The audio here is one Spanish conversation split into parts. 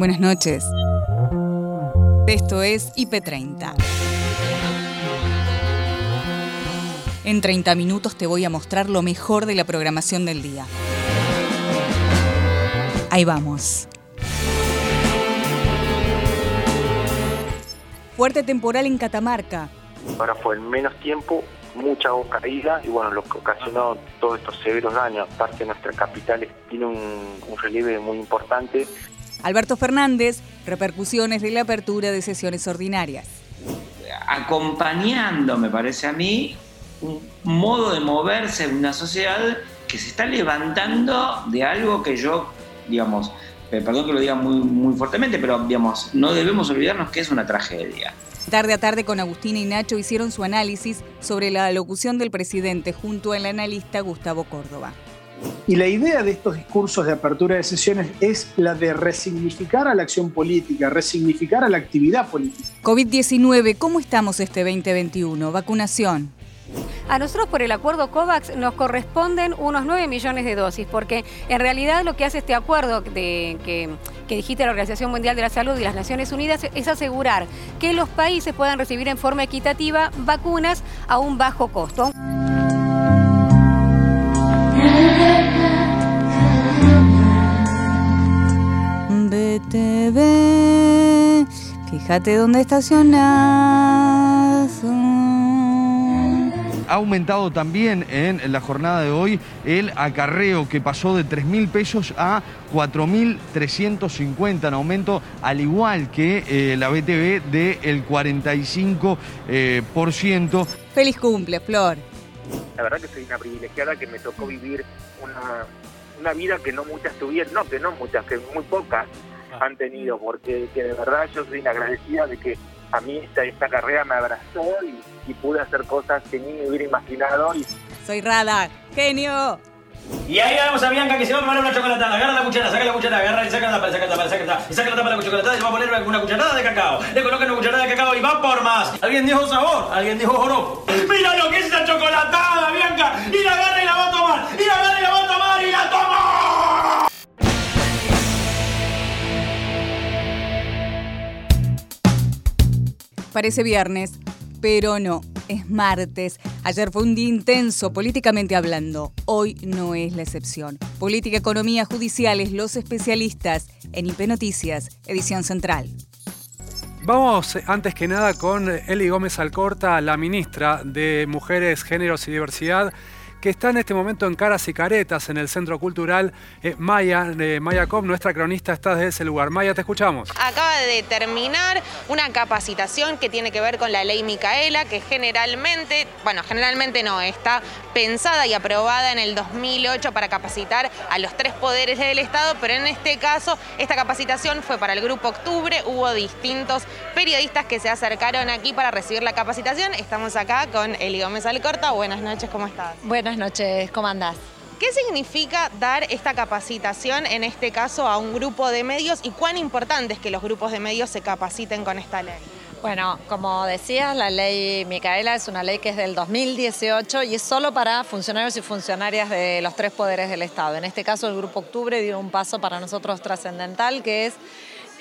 Buenas noches. Esto es IP30. En 30 minutos te voy a mostrar lo mejor de la programación del día. Ahí vamos. Fuerte temporal en Catamarca. Ahora fue en menos tiempo, mucha agua caída y bueno, lo que ocasionó todos estos severos daños. Aparte nuestra capital tiene un, un relieve muy importante. Alberto Fernández, repercusiones de la apertura de sesiones ordinarias. Acompañando, me parece a mí, un modo de moverse en una sociedad que se está levantando de algo que yo, digamos, perdón que lo diga muy, muy fuertemente, pero digamos, no debemos olvidarnos que es una tragedia. Tarde a tarde con Agustina y Nacho hicieron su análisis sobre la alocución del presidente junto al analista Gustavo Córdoba. Y la idea de estos discursos de apertura de sesiones es la de resignificar a la acción política, resignificar a la actividad política. COVID-19, ¿cómo estamos este 2021? Vacunación. A nosotros por el acuerdo COVAX nos corresponden unos 9 millones de dosis, porque en realidad lo que hace este acuerdo de, que, que dijiste la Organización Mundial de la Salud y las Naciones Unidas es asegurar que los países puedan recibir en forma equitativa vacunas a un bajo costo. BTV, fíjate dónde estacionas. Ha aumentado también en la jornada de hoy el acarreo que pasó de 3 mil pesos a 4.350 en aumento, al igual que eh, la BTV del 45%. Eh, por ciento. Feliz cumple, Flor. La verdad que soy una privilegiada que me tocó vivir una, una vida que no muchas tuvieron, no que no muchas, que muy pocas han tenido, porque que de verdad yo soy agradecida de que a mí esta, esta carrera me abrazó y, y pude hacer cosas que ni me hubiera imaginado. Y, Soy Rada, genio. Y ahí vemos a Bianca que se va a preparar una chocolatada. Agarra la cuchara, saca la cuchara, agarra y saca la tapa, saca la tapa, saca la tapa. Y saca la tapa de la chocolatada y va a poner una cucharada de cacao. Le coloca una cucharada de cacao y va por más. ¿Alguien dijo sabor? ¿Alguien dijo joropo? ¡Mira lo que es esa chocolatada, Bianca! Y la agarra y la va a tomar. Y la agarra y la va a tomar y la toma. Parece viernes, pero no, es martes. Ayer fue un día intenso políticamente hablando. Hoy no es la excepción. Política, economía, judiciales, los especialistas en IP Noticias, edición central. Vamos antes que nada con Eli Gómez Alcorta, la ministra de Mujeres, Géneros y Diversidad, que está en este momento en Caras y Caretas, en el Centro Cultural eh, Maya, eh, Maya Com. Nuestra cronista está desde ese lugar. Maya, te escuchamos. Acaba de terminar una capacitación que tiene que ver con la ley Micaela, que generalmente, bueno, generalmente no, está pensada y aprobada en el 2008 para capacitar a los tres poderes del Estado, pero en este caso esta capacitación fue para el Grupo Octubre, hubo distintos periodistas que se acercaron aquí para recibir la capacitación. Estamos acá con Eli Gómez Alcorta. Buenas noches, ¿cómo estás? Buenas noches, ¿cómo andás? ¿Qué significa dar esta capacitación, en este caso, a un grupo de medios y cuán importante es que los grupos de medios se capaciten con esta ley? Bueno, como decías, la ley Micaela es una ley que es del 2018 y es solo para funcionarios y funcionarias de los tres poderes del Estado. En este caso, el Grupo Octubre dio un paso para nosotros trascendental, que es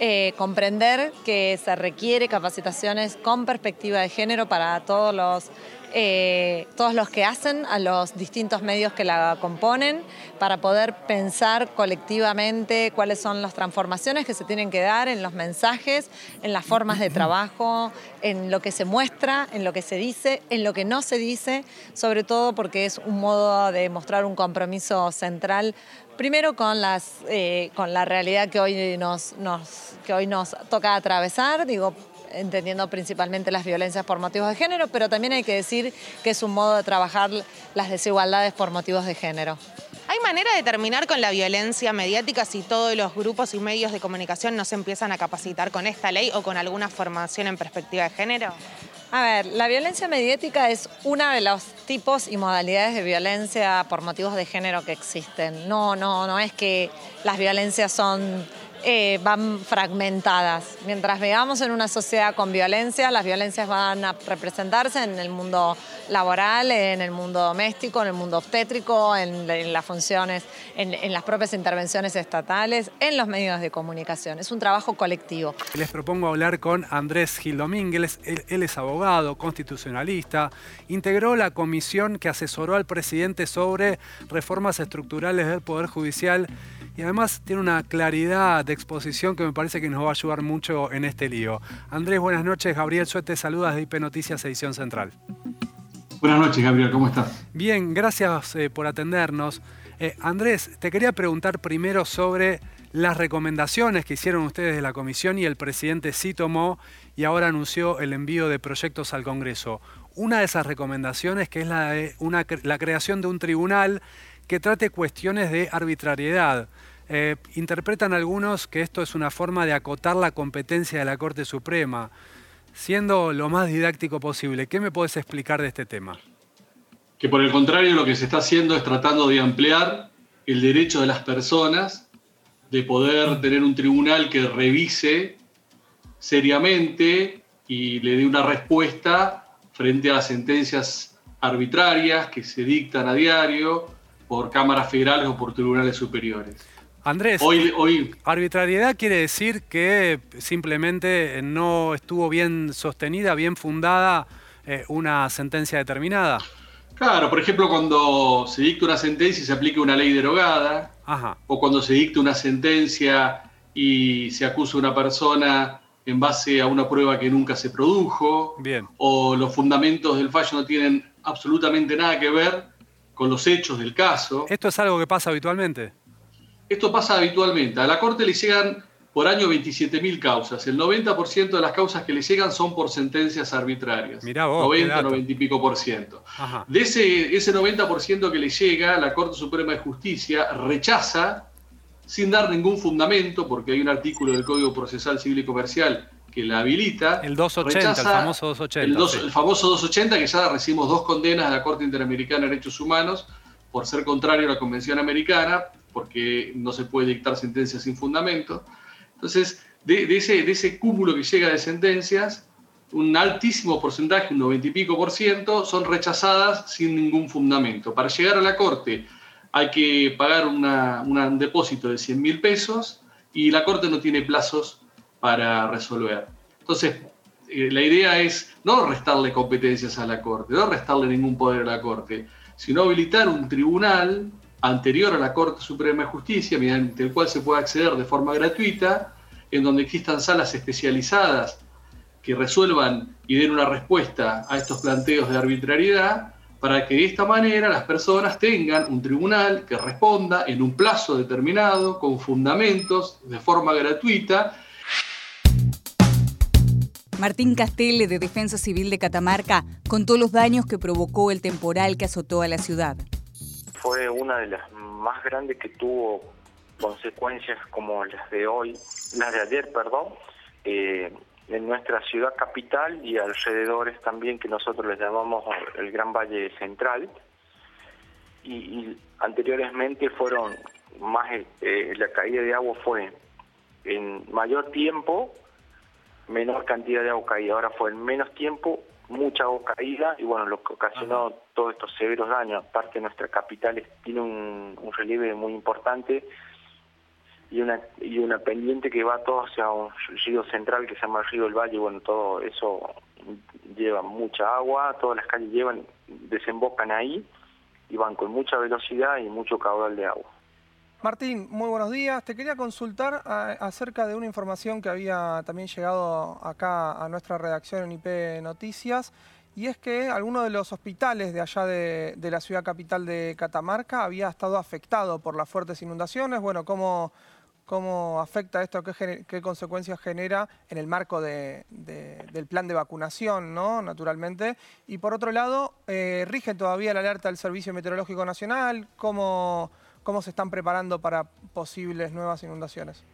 eh, comprender que se requiere capacitaciones con perspectiva de género para todos los eh, todos los que hacen, a los distintos medios que la componen, para poder pensar colectivamente cuáles son las transformaciones que se tienen que dar en los mensajes, en las formas de trabajo, en lo que se muestra, en lo que se dice, en lo que no se dice, sobre todo porque es un modo de mostrar un compromiso central primero con, las, eh, con la realidad que hoy nos, nos, que hoy nos toca atravesar, digo, entendiendo principalmente las violencias por motivos de género, pero también hay que decir que es un modo de trabajar las desigualdades por motivos de género. ¿Hay manera de terminar con la violencia mediática si todos los grupos y medios de comunicación no se empiezan a capacitar con esta ley o con alguna formación en perspectiva de género? A ver, la violencia mediática es uno de los tipos y modalidades de violencia por motivos de género que existen. No, no, no es que las violencias son eh, van fragmentadas. Mientras veamos en una sociedad con violencia, las violencias van a representarse en el mundo laboral, en el mundo doméstico, en el mundo obstétrico, en, las funciones, en, las propias intervenciones estatales, en los medios de comunicación. Es un trabajo colectivo. Les propongo hablar con Andrés Gil Domínguez. él es abogado, constitucionalista, integró la comisión que asesoró al presidente sobre reformas estructurales del Poder Judicial y además tiene una claridad de exposición que me parece que nos va a ayudar mucho en este lío. Andrés, buenas noches. Gabriel Suete, saludas de IP Noticias Edición Central. Buenas noches, Gabriel, ¿cómo estás? Bien, gracias eh, por atendernos. Eh, Andrés, te quería preguntar primero sobre las recomendaciones que hicieron ustedes de la comisión y el presidente sí tomó y ahora anunció el envío de proyectos al Congreso. Una de esas recomendaciones que es la creación de un tribunal que trate cuestiones de arbitrariedad. Eh, interpretan algunos que esto es una forma de acotar la competencia de la Corte Suprema. Siendo lo más didáctico posible, ¿qué me puedes explicar de este tema? Que por el contrario lo que se está haciendo es tratando de ampliar el derecho de las personas de poder tener un tribunal que revise seriamente y le dé una respuesta frente a las sentencias arbitrarias que se dictan a diario por cámaras federales o por tribunales superiores. Andrés, hoy, arbitrariedad quiere decir que simplemente no estuvo bien sostenida, bien fundada eh, una sentencia determinada. Claro, por ejemplo, cuando se dicta una sentencia y se aplica una ley derogada, o cuando se dicta una sentencia y se acusa a una persona en base a una prueba que nunca se produjo, Bien. o los fundamentos del fallo no tienen absolutamente nada que ver con los hechos del caso. ¿Esto es algo que pasa habitualmente? Esto pasa habitualmente. A la Corte le llegan por año 27.000 causas. El 90% de las causas que le llegan son por sentencias arbitrarias. Mirá vos, 90, 90 y pico por ciento. De ese, ese 90% que le llega, la Corte Suprema de Justicia rechaza, sin dar ningún fundamento, porque hay un artículo del Código Procesal Civil y Comercial que la habilita. El 280, el famoso 280. El, el famoso 280, que ya recibimos dos condenas de la Corte Interamericana de Derechos Humanos por ser contrario a la Convención Americana, porque no se puede dictar sentencias sin fundamento. Entonces, de, ese, de ese cúmulo que llega de sentencias, un altísimo porcentaje, un 90 y pico por ciento, son rechazadas sin ningún fundamento. Para llegar a la Corte hay que pagar un depósito de 100 mil pesos y la Corte no tiene plazos para resolver. Entonces, eh, la idea es no restarle competencias a la Corte, no restarle ningún poder a la Corte, sino habilitar un tribunal anterior a la Corte Suprema de Justicia, mediante el cual se puede acceder de forma gratuita, en donde existan salas especializadas que resuelvan y den una respuesta a estos planteos de arbitrariedad, para que de esta manera las personas tengan un tribunal que responda en un plazo determinado, con fundamentos, de forma gratuita. Martín Castelle, de Defensa Civil de Catamarca, contó los daños que provocó el temporal que azotó a la ciudad fue una de las más grandes que tuvo consecuencias como las de hoy, las de ayer, perdón, eh, en nuestra ciudad capital y alrededores también que nosotros les llamamos el Gran Valle Central. Y, anteriormente fueron más, eh, la caída de agua fue en mayor tiempo, menor cantidad de agua caída. Ahora fue en menos tiempo, mucha agua caída y bueno, lo que ocasionó todos estos severos daños, aparte nuestra capital tiene un, relieve muy importante y una y una pendiente que va todo hacia un río central que se llama el río del Valle, bueno, todo eso lleva mucha agua, todas las calles llevan, desembocan ahí y van con mucha velocidad y mucho caudal de agua. Martín, muy buenos días. Te quería consultar acerca de una información que había también llegado acá a nuestra redacción en IP Noticias, y es que alguno de los hospitales de allá de, la ciudad capital de Catamarca había estado afectado por las fuertes inundaciones. Bueno, ¿cómo, cómo afecta esto? ¿Qué, consecuencias genera en el marco del plan de vacunación, ¿no? naturalmente? Y por otro lado, eh, ¿rige todavía la alerta del Servicio Meteorológico Nacional? ¿Cómo cómo se están preparando para posibles nuevas inundaciones.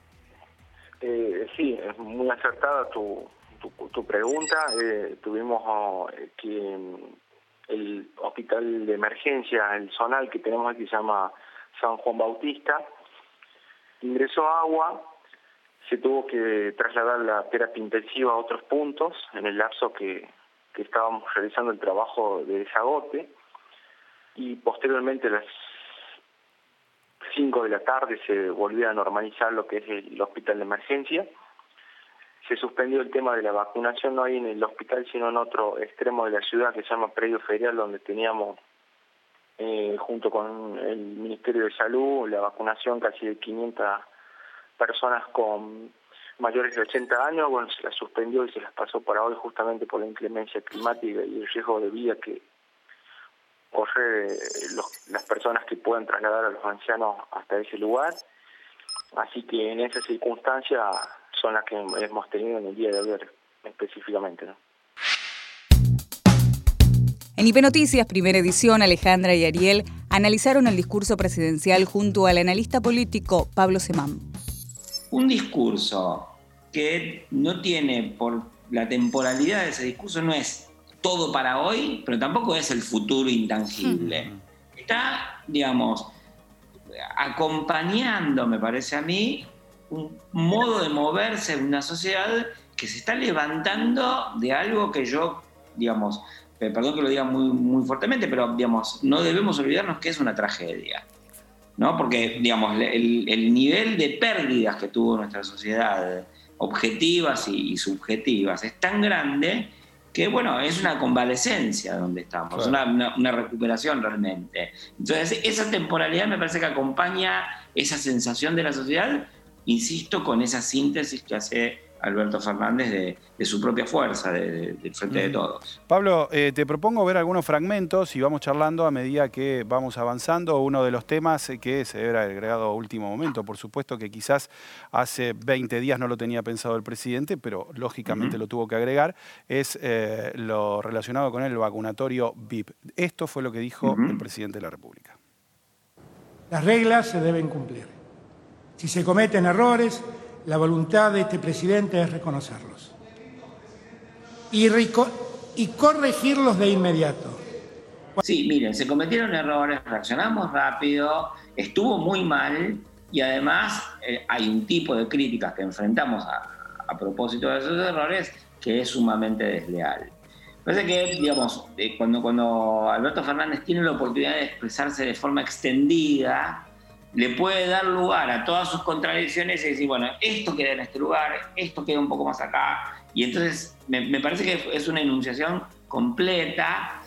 Eh, sí, es muy acertada tu, tu, pregunta. Eh, tuvimos oh, que el hospital de emergencia, el zonal que tenemos aquí se llama San Juan Bautista, ingresó agua se tuvo que trasladar la terapia intensiva a otros puntos en el lapso que, que estábamos realizando el trabajo de desagote y posteriormente a las 5 de la tarde se volvió a normalizar lo que es el hospital de emergencia. Se suspendió el tema de la vacunación no ahí en el hospital, sino en otro extremo de la ciudad que se llama Predio Ferial, donde teníamos, eh, junto con el Ministerio de Salud, la vacunación casi de 500 personas con mayores de 80 años. Bueno, se las suspendió y se las pasó para hoy justamente por la inclemencia climática y el riesgo de vida que corre las personas que puedan trasladar a los ancianos hasta ese lugar. Así que en esas circunstancias son las que hemos tenido en el día de ayer específicamente. En IP Noticias, primera edición, Alejandra y Ariel analizaron el discurso presidencial junto al analista político Pablo Semán. Un discurso que no tiene por la temporalidad de ese discurso no es todo para hoy, pero tampoco es el futuro intangible. Está, digamos, acompañando, me parece a mí, un modo de moverse en una sociedad que se está levantando de algo que yo, digamos, eh, perdón que lo diga muy, muy fuertemente, pero digamos, no debemos olvidarnos que es una tragedia. ¿no? Porque, digamos, el, el nivel de pérdidas que tuvo nuestra sociedad, objetivas y subjetivas, es tan grande que bueno, es una convalecencia donde estamos, una, recuperación realmente. Entonces, esa temporalidad me parece que acompaña esa sensación de la sociedad, insisto, con esa síntesis que hace Alberto Fernández de, su propia fuerza, del frente de todos. Pablo, eh, te propongo ver algunos fragmentos y vamos charlando a medida que vamos avanzando. Uno de los temas que se debe haber agregado a último momento, por supuesto que quizás hace 20 días no lo tenía pensado el presidente, pero lógicamente lo tuvo que agregar, es eh, lo relacionado con el vacunatorio VIP. Esto fue lo que dijo el presidente de la República. Las reglas se deben cumplir. Si se cometen errores, la voluntad de este presidente es reconocerlos y, corregirlos de inmediato. Sí, miren, se cometieron errores, reaccionamos rápido, estuvo muy mal y además eh, hay un tipo de críticas que enfrentamos a, propósito de esos errores que es sumamente desleal. Parece que, digamos, eh, cuando Alberto Fernández tiene la oportunidad de expresarse de forma extendida, le puede dar lugar a todas sus contradicciones y decir, bueno, esto queda en este lugar, esto queda un poco más acá. Y entonces me, parece que es una enunciación completa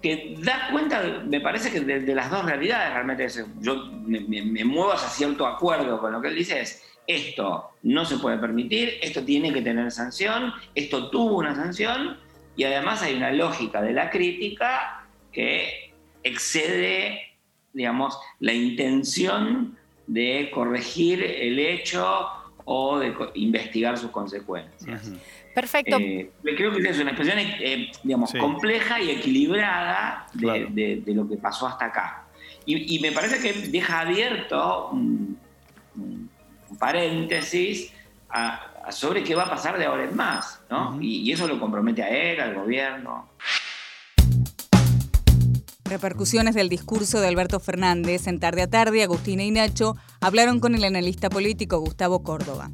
que da cuenta, me parece que de, las dos realidades realmente. yo me, muevo hacia cierto acuerdo con lo que él dice, es esto no se puede permitir, esto tiene que tener sanción, esto tuvo una sanción y además hay una lógica de la crítica que excede digamos, la intención de corregir el hecho o de investigar sus consecuencias. Perfecto. Eh, creo que es una expresión, eh, digamos, compleja y equilibrada de, lo que pasó hasta acá. Y, me parece que deja abierto un, paréntesis sobre qué va a pasar de ahora en más, ¿no? y eso lo compromete a él, al gobierno. Repercusiones del discurso de Alberto Fernández en tarde a tarde, Agustina y Nacho hablaron con el analista político Gustavo Córdoba.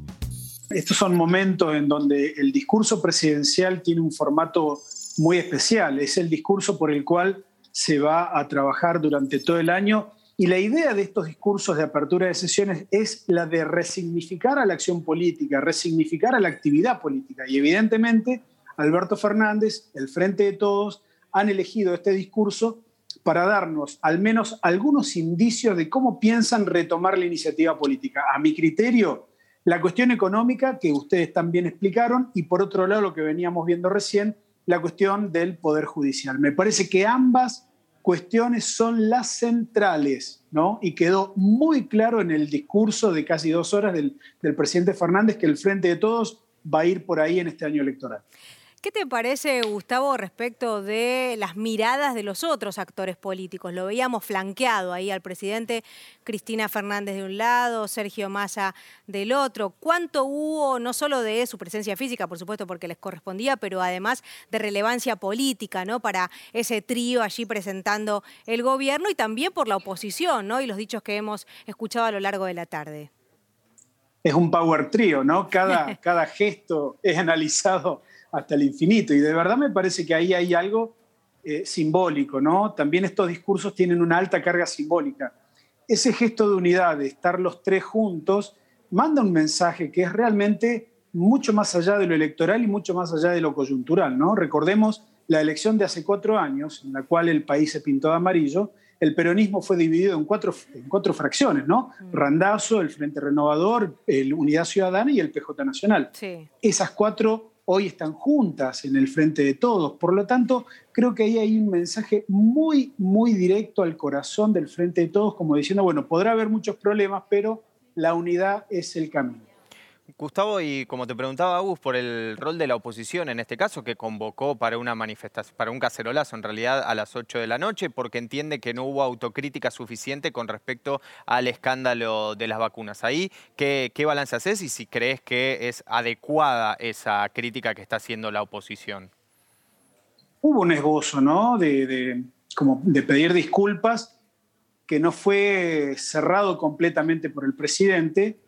Estos son momentos en donde el discurso presidencial tiene un formato muy especial. Es el discurso por el cual se va a trabajar durante todo el año. Y la idea de estos discursos de apertura de sesiones es la de resignificar a la acción política, resignificar a la actividad política. Y evidentemente Alberto Fernández, el Frente de Todos, han elegido este discurso para darnos al menos algunos indicios de cómo piensan retomar la iniciativa política. A mi criterio, la cuestión económica, que ustedes también explicaron, y por otro lado, lo que veníamos viendo recién, la cuestión del Poder Judicial. Me parece que ambas cuestiones son las centrales, ¿no? Y quedó muy claro en el discurso de casi dos horas del, del presidente Fernández que el Frente de Todos va a ir por ahí en este año electoral. ¿Qué te parece, Gustavo, respecto de las miradas de los otros actores políticos? Lo veíamos flanqueado ahí al presidente Cristina Fernández de un lado, Sergio Massa del otro. ¿Cuánto hubo, no solo de su presencia física, por supuesto, porque les correspondía, pero además de relevancia política, ¿no? Para ese trío allí presentando el gobierno y también por la oposición, ¿no? Y los dichos que hemos escuchado a lo largo de la tarde. es un power trio, ¿no? Cada, cada gesto es analizado hasta el infinito y de verdad me parece que ahí hay algo eh, simbólico, ¿no? También estos discursos tienen una alta carga simbólica. Ese gesto de unidad, de estar los tres juntos, manda un mensaje que es realmente mucho más allá de lo electoral y mucho más allá de lo coyuntural, ¿no? Recordemos la elección de hace cuatro años, en la cual el país se pintó de amarillo, el peronismo fue dividido en cuatro, en cuatro fracciones, ¿no? Mm. Randazo, el Frente Renovador, el Unidad Ciudadana y el PJ Nacional. Esas cuatro hoy están juntas en el frente de todos. Por lo tanto, creo que ahí hay un mensaje muy, muy directo al corazón del frente de todos, como diciendo, bueno, podrá haber muchos problemas, pero la unidad es el camino. Gustavo, y como te preguntaba Agus, por el rol de la oposición en este caso, que convocó para una manifestación, para un cacerolazo en realidad a las 8 de la noche, porque entiende que no hubo autocrítica suficiente con respecto al escándalo de las vacunas. Ahí, ¿qué, qué balance haces y si crees que es adecuada esa crítica que está haciendo la oposición? Hubo un esbozo, ¿no? De, como de pedir disculpas que no fue cerrado completamente por el presidente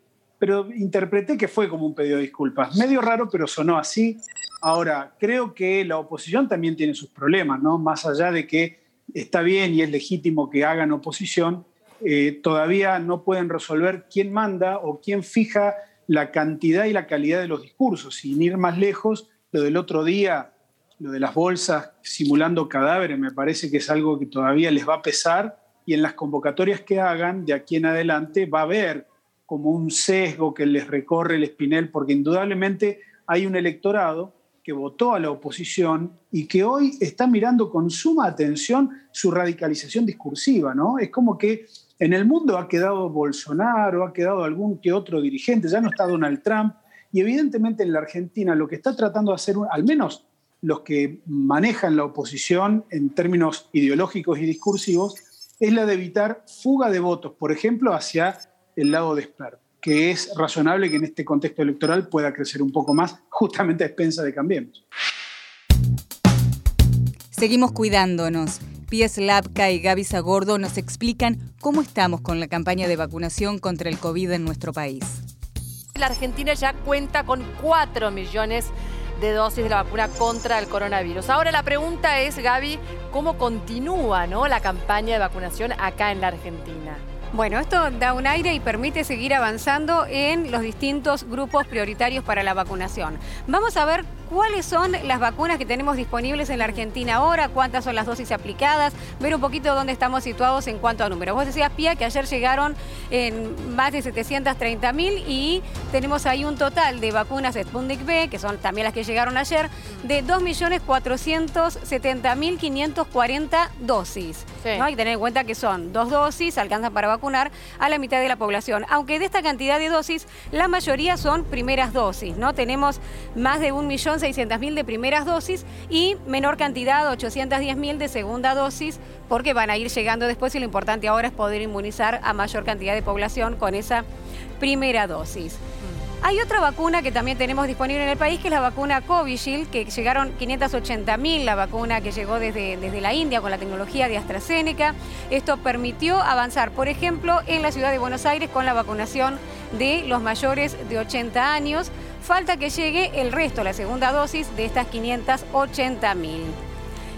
pero interpreté que fue como un pedido de disculpas. Medio raro, pero sonó así. Ahora, creo que la oposición también tiene sus problemas, ¿no? Más allá de que está bien y es legítimo que hagan oposición, eh, todavía no pueden resolver quién manda o quién fija la cantidad y la calidad de los discursos. Sin ir más lejos, lo del otro día, lo de las bolsas simulando cadáveres, me parece que es algo que todavía les va a pesar y en las convocatorias que hagan de aquí en adelante va a haber como un sesgo que les recorre el espinel, porque indudablemente hay un electorado que votó a la oposición y que hoy está mirando con suma atención su radicalización discursiva, ¿no? Es como que en el mundo ha quedado Bolsonaro, ha quedado algún que otro dirigente, ya no está Donald Trump, y evidentemente en la Argentina lo que está tratando de hacer, al menos los que manejan la oposición en términos ideológicos y discursivos, es la de evitar fuga de votos, por ejemplo, hacia el lado de Esper, que es razonable que en este contexto electoral pueda crecer un poco más, justamente a expensa de Cambiemos. Seguimos cuidándonos. Pies Lapka y Gaby Sagordo nos explican cómo estamos con la campaña de vacunación contra el COVID en nuestro país. La Argentina ya cuenta con 4 millones de dosis de la vacuna contra el coronavirus. Ahora la pregunta es, Gaby, ¿cómo continúa ¿no? la campaña de vacunación acá en la Argentina? Bueno, esto da un aire y permite seguir avanzando en los distintos grupos prioritarios para la vacunación. Vamos a ver cuáles son las vacunas que tenemos disponibles en la Argentina ahora, cuántas son las dosis aplicadas, ver un poquito dónde estamos situados en cuanto a números. Vos decías, Pía, que ayer llegaron en más de 730 mil y tenemos ahí un total de vacunas Sputnik B, que son también las que llegaron ayer, de 2.470.540 dosis. ¿no? Hay que tener en cuenta que son dos dosis, alcanzan para vacunar a la mitad de la población. Aunque de esta cantidad de dosis, la mayoría son primeras dosis, ¿no? Tenemos más de un millón 600.000 de primeras dosis y menor cantidad, 810.000 de segunda dosis, porque van a ir llegando después y lo importante ahora es poder inmunizar a mayor cantidad de población con esa primera dosis. Hay otra vacuna que también tenemos disponible en el país, que es la vacuna Covishield, que llegaron 580.000, la vacuna que llegó desde, desde la India con la tecnología de AstraZeneca. Esto permitió avanzar, por ejemplo, en la ciudad de Buenos Aires con la vacunación de los mayores de 80 años. Falta que llegue el resto, la segunda dosis de estas 580.000.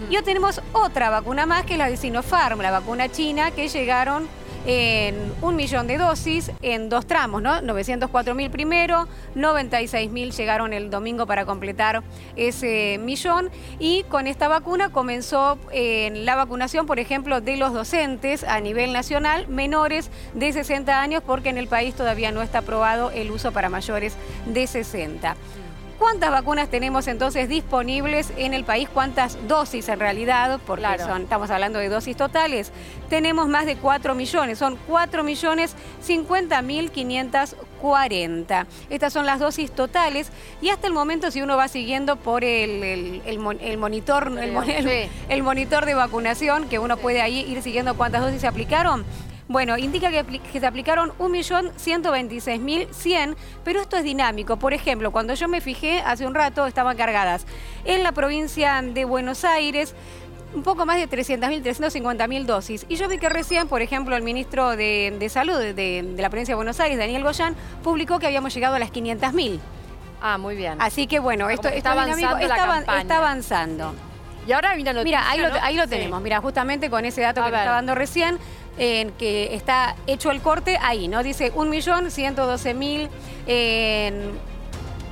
Y hoy tenemos otra vacuna más, que es la de Sinopharm, la vacuna china, que llegaron en un millón de dosis en dos tramos, ¿no? 904 mil primero, 96 mil llegaron el domingo para completar ese millón y con esta vacuna comenzó eh, la vacunación, por ejemplo, de los docentes a nivel nacional menores de 60 años porque en el país todavía no está aprobado el uso para mayores de 60. ¿Cuántas vacunas tenemos entonces disponibles en el país? ¿Cuántas dosis en realidad? Porque estamos hablando de dosis totales. Tenemos más de 4 millones, son 4 millones 50 mil 540. Estas son las dosis totales y hasta el momento si uno va siguiendo por el, monitor, el, monitor de vacunación, que uno puede ahí ir siguiendo cuántas dosis se aplicaron, bueno, indica que, se aplicaron 1.126.100, pero esto es dinámico. Por ejemplo, cuando yo me fijé hace un rato, estaban cargadas en la provincia de Buenos Aires un poco más de 300.000, 350.000 dosis. Y yo vi que recién, por ejemplo, el ministro de, Salud de, la provincia de Buenos Aires, Daniel Goyán, publicó que habíamos llegado a las 500.000. Ah, muy bien. Así que bueno, esto está avanzando. Está, avanzando. Y ahora mira, mira ahí, lo, ahí lo tenemos. Mira, justamente con ese dato que te estaba dando recién, en que está hecho el corte ahí, ¿no? Dice 1.112.000 en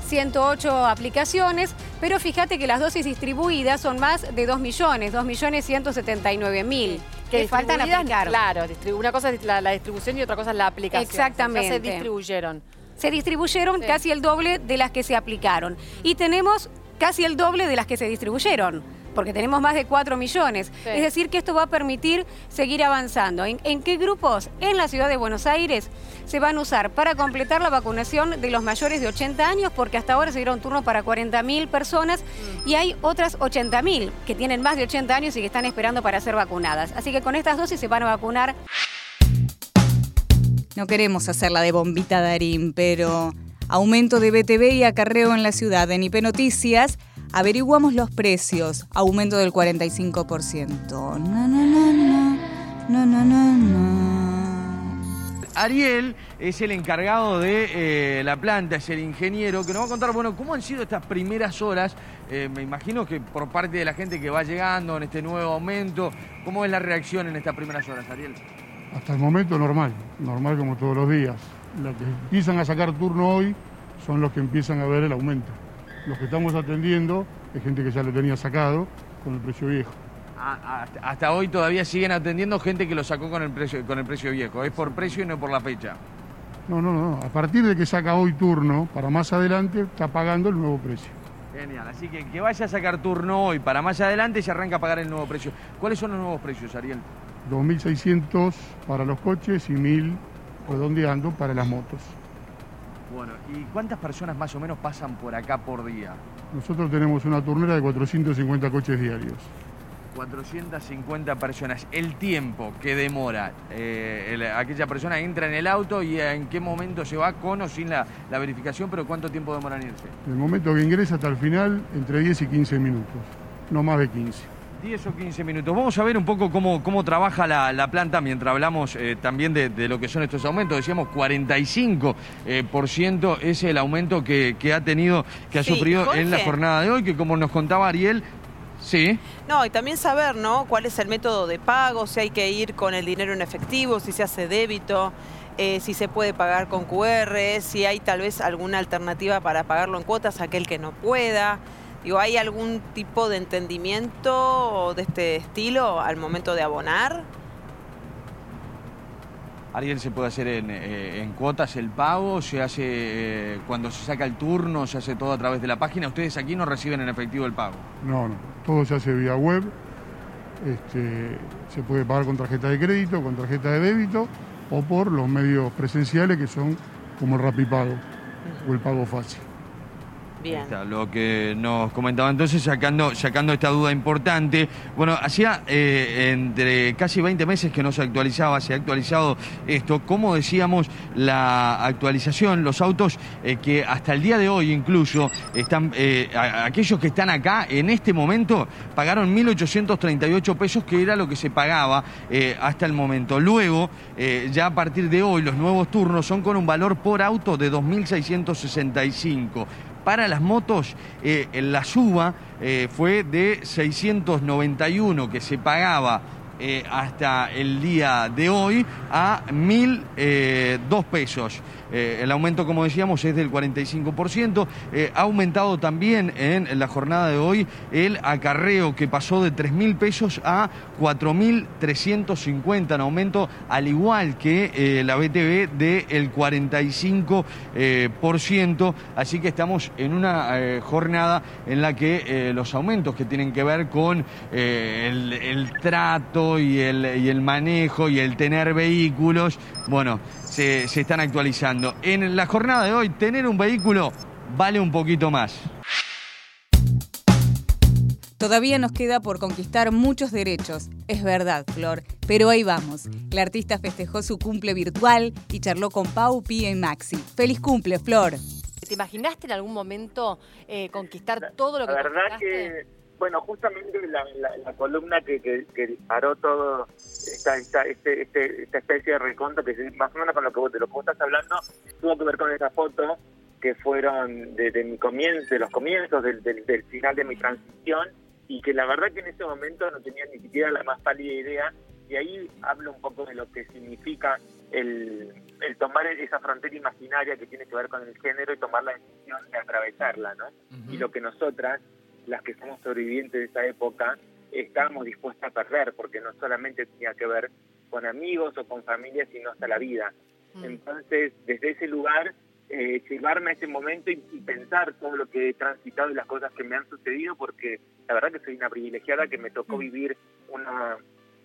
108 aplicaciones, pero fíjate que las dosis distribuidas son más de 2 millones, 2 millones 179 mil. Que faltan aplicar. Claro, una cosa es la, distribución y otra cosa es la aplicación. Exactamente. se distribuyeron. Se distribuyeron casi el doble de las que se aplicaron. Y tenemos casi el doble de las que se distribuyeron porque tenemos más de 4 millones. Es decir, que esto va a permitir seguir avanzando. ¿En, qué grupos? En la ciudad de Buenos Aires se van a usar para completar la vacunación de los mayores de 80 años, porque hasta ahora se dieron turnos para 40.000 personas y hay otras 80.000 que tienen más de 80 años y que están esperando para ser vacunadas. Así que con estas dosis se van a vacunar. No queremos hacerla de bombita Darín, pero aumento de BTV y acarreo en la ciudad. En IP Noticias Averiguamos los precios, aumento del 45%. No, no, no, no. No, no, no, Ariel es el encargado de eh, la planta, es el ingeniero, que nos va a contar, bueno, cómo han sido estas primeras horas. Eh, me imagino que por parte de la gente que va llegando en este nuevo aumento, ¿cómo es la reacción en estas primeras horas, Ariel? Hasta el momento normal, normal como todos los días. Los que empiezan a sacar turno hoy son los que empiezan a ver el aumento. Los que estamos atendiendo es gente que ya lo tenía sacado con el precio viejo. Ah, hasta hoy todavía siguen atendiendo gente que lo sacó con el precio, con el precio viejo. Es por precio y no por la fecha. No, no, no. A partir de que saca hoy turno, para más adelante está pagando el nuevo precio. Genial. Así que que vaya a sacar turno hoy para más adelante se arranca a pagar el nuevo precio. ¿Cuáles son los nuevos precios, Ariel? 2.600 para los coches y 1.000 redondeando para las motos. Bueno, ¿y cuántas personas más o menos pasan por acá por día? Nosotros tenemos una turnera de 450 coches diarios. 450 personas. El tiempo que demora eh, aquella persona entra en el auto y en qué momento se va con o sin la, la, verificación, pero cuánto tiempo demora en irse. El momento que ingresa hasta el final, entre 10 y 15 minutos, no más de 15. 10 o 15 minutos. Vamos a ver un poco cómo, cómo trabaja la, planta mientras hablamos eh, también de, lo que son estos aumentos. Decíamos 45% eh, por ciento es el aumento que, ha tenido, que ha sufrido en la jornada de hoy, que como nos contaba Ariel, Sí. No, y también saber, ¿no? Cuál es el método de pago, si hay que ir con el dinero en efectivo, si se hace débito, eh, si se puede pagar con QR, si hay tal vez alguna alternativa para pagarlo en cuotas, aquel que no pueda. ¿Hay algún tipo de entendimiento de este estilo al momento de abonar? Ariel, ¿se puede hacer en, eh, cuotas el pago? ¿Se hace eh, cuando se saca el turno? ¿Se hace todo a través de la página? ¿Ustedes aquí no reciben en efectivo el pago? No, no. Todo se hace vía web. Este, se puede pagar con tarjeta de crédito, con tarjeta de débito o por los medios presenciales que son como el Rapipago o el pago fácil lo que nos comentaba entonces, sacando, sacando esta duda importante. Bueno, hacía eh, entre casi 20 meses que no se actualizaba, se ha actualizado esto. Como decíamos, la actualización, los autos eh, que hasta el día de hoy incluso están, eh, aquellos que están acá en este momento pagaron 1.838 pesos, que era lo que se pagaba hasta el momento. Luego, ya a partir de hoy, los nuevos turnos son con un valor por auto de 2.665 para las motos, eh, la suba eh, fue de 691 que se pagaba eh, hasta el día de hoy a 1.002 pesos. Eh, el aumento, como decíamos, es del 45%. Eh, ha aumentado también en la jornada de hoy el acarreo que pasó de 3.000 pesos a 4.350, en aumento al igual que eh, la BTV del 45%. Así que estamos en una jornada en la que los aumentos que tienen que ver con el, trato y el, y el manejo y el tener vehículos, bueno, se, están actualizando. En la jornada de hoy, tener un vehículo vale un poquito más. Todavía nos queda por conquistar muchos derechos, es verdad, Flor, pero ahí vamos. La artista festejó su cumple virtual y charló con Pau, Pia y Maxi. ¡Feliz cumple, Flor! ¿Te imaginaste en algún momento eh, conquistar todo lo que La verdad que Bueno, justamente la, la, columna que, que, disparó todo esta, esta, este, este, esta especie de reconto, que más o menos con lo que vos, de lo que vos estás hablando, tuvo que ver con esa foto que fueron de, mi comienzo, de los comienzos, del, del, final de mi transición, y que la verdad que en ese momento no tenía ni siquiera la más pálida idea, y ahí hablo un poco de lo que significa el, el tomar esa frontera imaginaria que tiene que ver con el género y tomar la decisión de atravesarla, ¿no? Y lo que nosotras las que somos sobrevivientes de esa época, estábamos dispuestas a perder, porque no solamente tenía que ver con amigos o con familia, sino hasta la vida. Mm. Entonces, desde ese lugar, eh, llevarme a ese momento y, pensar todo lo que he transitado y las cosas que me han sucedido, porque la verdad que soy una privilegiada que me tocó mm. vivir una,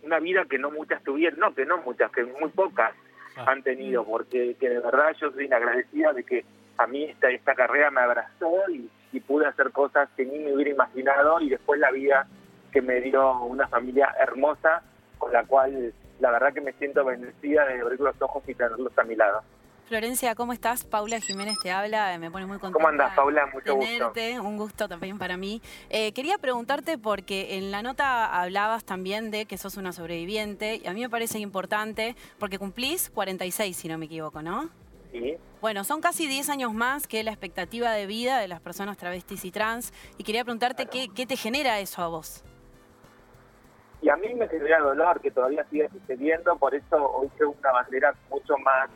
una vida que no muchas tuvieron, no, que no muchas, que muy pocas ah. han tenido, porque que de verdad yo soy agradecida de que a mí esta, esta carrera me abrazó y, y pude hacer cosas que ni me hubiera imaginado y después la vida que me dio una familia hermosa con la cual la verdad que me siento bendecida de abrir los ojos y tenerlos a mi lado. Florencia, ¿cómo estás? Paula Jiménez te habla, me pone muy contenta. ¿Cómo andas, Paula? Mucho tenerte, un gusto también para mí. Eh, quería preguntarte porque en la nota hablabas también de que sos una sobreviviente y a mí me parece importante porque cumplís 46, si no me equivoco, ¿no? Bueno, son casi 10 años más que la expectativa de vida de las personas travestis y trans. Y quería preguntarte qué, te genera eso a vos. Y a mí me genera dolor que todavía siga sucediendo, por eso hoy tengo una bandera mucho más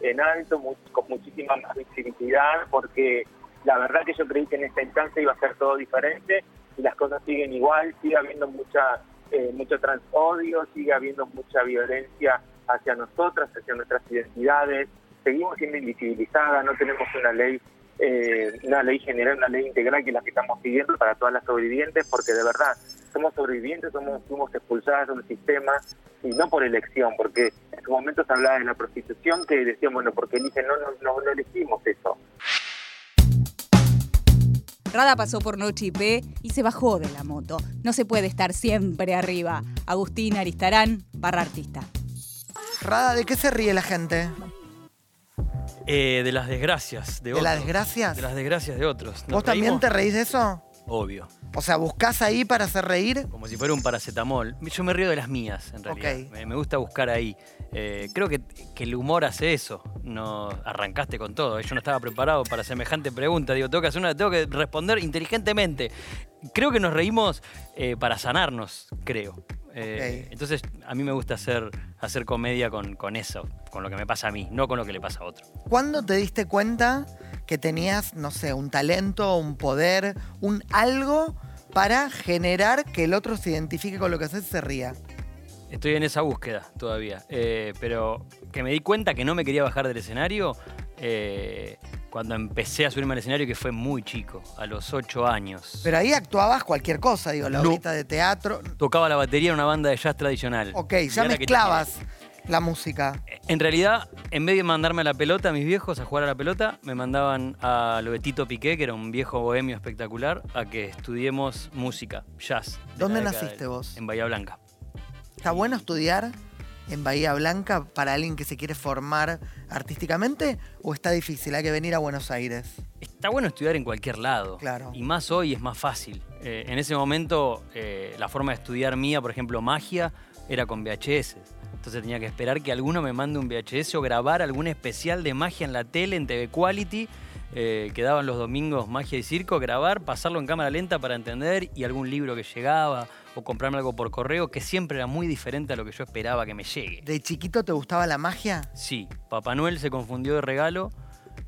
en alto, con muchísima más visibilidad, porque la verdad que yo creí que en esta instancia iba a ser todo diferente y las cosas siguen igual, sigue habiendo mucha eh, mucho transodio, sigue habiendo mucha violencia hacia nosotras, hacia nuestras identidades, seguimos siendo invisibilizadas, no tenemos una ley eh, una ley general, una ley integral que es la que estamos pidiendo para todas las sobrevivientes, porque de verdad somos sobrevivientes, somos fuimos expulsadas del sistema y no por elección, porque en su momento se hablaba de la prostitución que decían, bueno, porque eligen, no, no, no, no elegimos eso. Rada pasó por Noche IP y se bajó de la moto. No se puede estar siempre arriba. Agustín Aristarán, barra artista. Rada, ¿de qué se ríe la gente? Eh, de las desgracias de, otros. ¿De las desgracias? De las desgracias de otros. ¿Vos también te reís de eso? Obvio. O sea, ¿buscás ahí para hacer reír? Como si fuera un paracetamol. Yo me río de las mías, en realidad. Me, gusta buscar ahí. Eh, creo que, el humor hace eso. No arrancaste con todo. Yo no estaba preparado para semejante pregunta. Digo, tengo que hacer una, tengo que responder inteligentemente. Creo que nos reímos eh, para sanarnos, creo. Eh, entonces, a mí me gusta hacer, hacer comedia con, con, eso, con lo que me pasa a mí, no con lo que le pasa a otro. ¿Cuándo te diste cuenta que tenías, no sé, un talento, un poder, un algo para generar que el otro se identifique con lo que haces y se ría? Estoy en esa búsqueda todavía, eh, pero que me di cuenta que no me quería bajar del escenario eh, cuando empecé a subirme al escenario, que fue muy chico, a los ocho años. Pero ahí actuabas cualquier cosa, digo, la horita de teatro. Tocaba la batería en una banda de jazz tradicional. Ok, ya mezclabas la música. En realidad, en vez de mandarme a la pelota, a mis viejos a jugar a la pelota, me mandaban a lo de Tito Piqué, que era un viejo bohemio espectacular, a que estudiemos música, jazz. ¿Dónde naciste vos? En Bahía Blanca. ¿Está bueno estudiar en Bahía Blanca para alguien que se quiere formar artísticamente o está difícil? Hay que venir a Buenos Aires. Está bueno estudiar en cualquier lado. Claro. Y más hoy es más fácil. Eh, en ese momento, eh, la forma de estudiar mía, por ejemplo, magia, era con VHS. Entonces tenía que esperar que alguno me mande un VHS o grabar algún especial de magia en la tele, en TV Quality eh, quedaban los domingos magia y circo, grabar, pasarlo en cámara lenta para entender y algún libro que llegaba o comprarme algo por correo que siempre era muy diferente a lo que yo esperaba que me llegue. ¿De chiquito te gustaba la magia? Sí, Papá Noel se confundió de regalo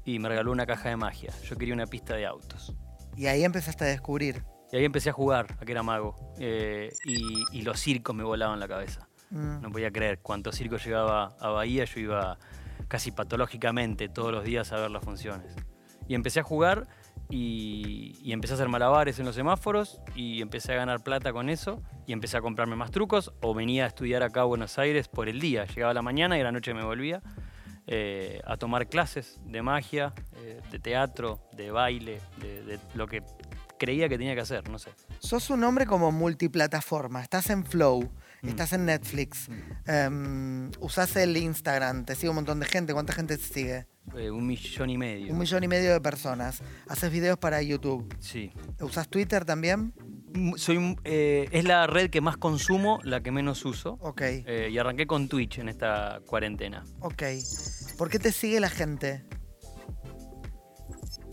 y me regaló una caja de magia. Yo quería una pista de autos. Y ahí empezaste a descubrir. Y ahí empecé a jugar a que era mago. Eh, y, los circos me volaban la cabeza. Mm. No podía creer. Cuánto circo llegaba a Bahía, yo iba casi patológicamente todos los días a ver las funciones. Y empecé a jugar y, empecé a hacer malabares en los semáforos y empecé a ganar plata con eso y empecé a comprarme más trucos o venía a estudiar acá a Buenos Aires por el día. Llegaba a la mañana y a la noche me volvía eh, a tomar clases de magia, eh, de teatro, de baile, de, lo que creía que tenía que hacer, no sé. Sos un hombre como multiplataforma, estás en Flow, mm. estás en Netflix, um, usás el Instagram, te sigue un montón de gente, ¿cuánta gente te sigue? Eh, un millón y medio. Un millón y medio de personas. ¿Haces videos para YouTube? Sí. ¿Usas Twitter también? soy, eh, es la red que más consumo, la que menos uso. Ok. Eh, y arranqué con Twitch en esta cuarentena. Ok. ¿Por qué te sigue la gente?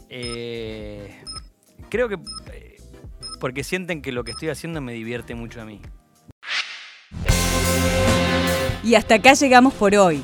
Eh, creo que eh, porque sienten que lo que estoy haciendo me divierte mucho a mí. Y hasta acá llegamos por hoy.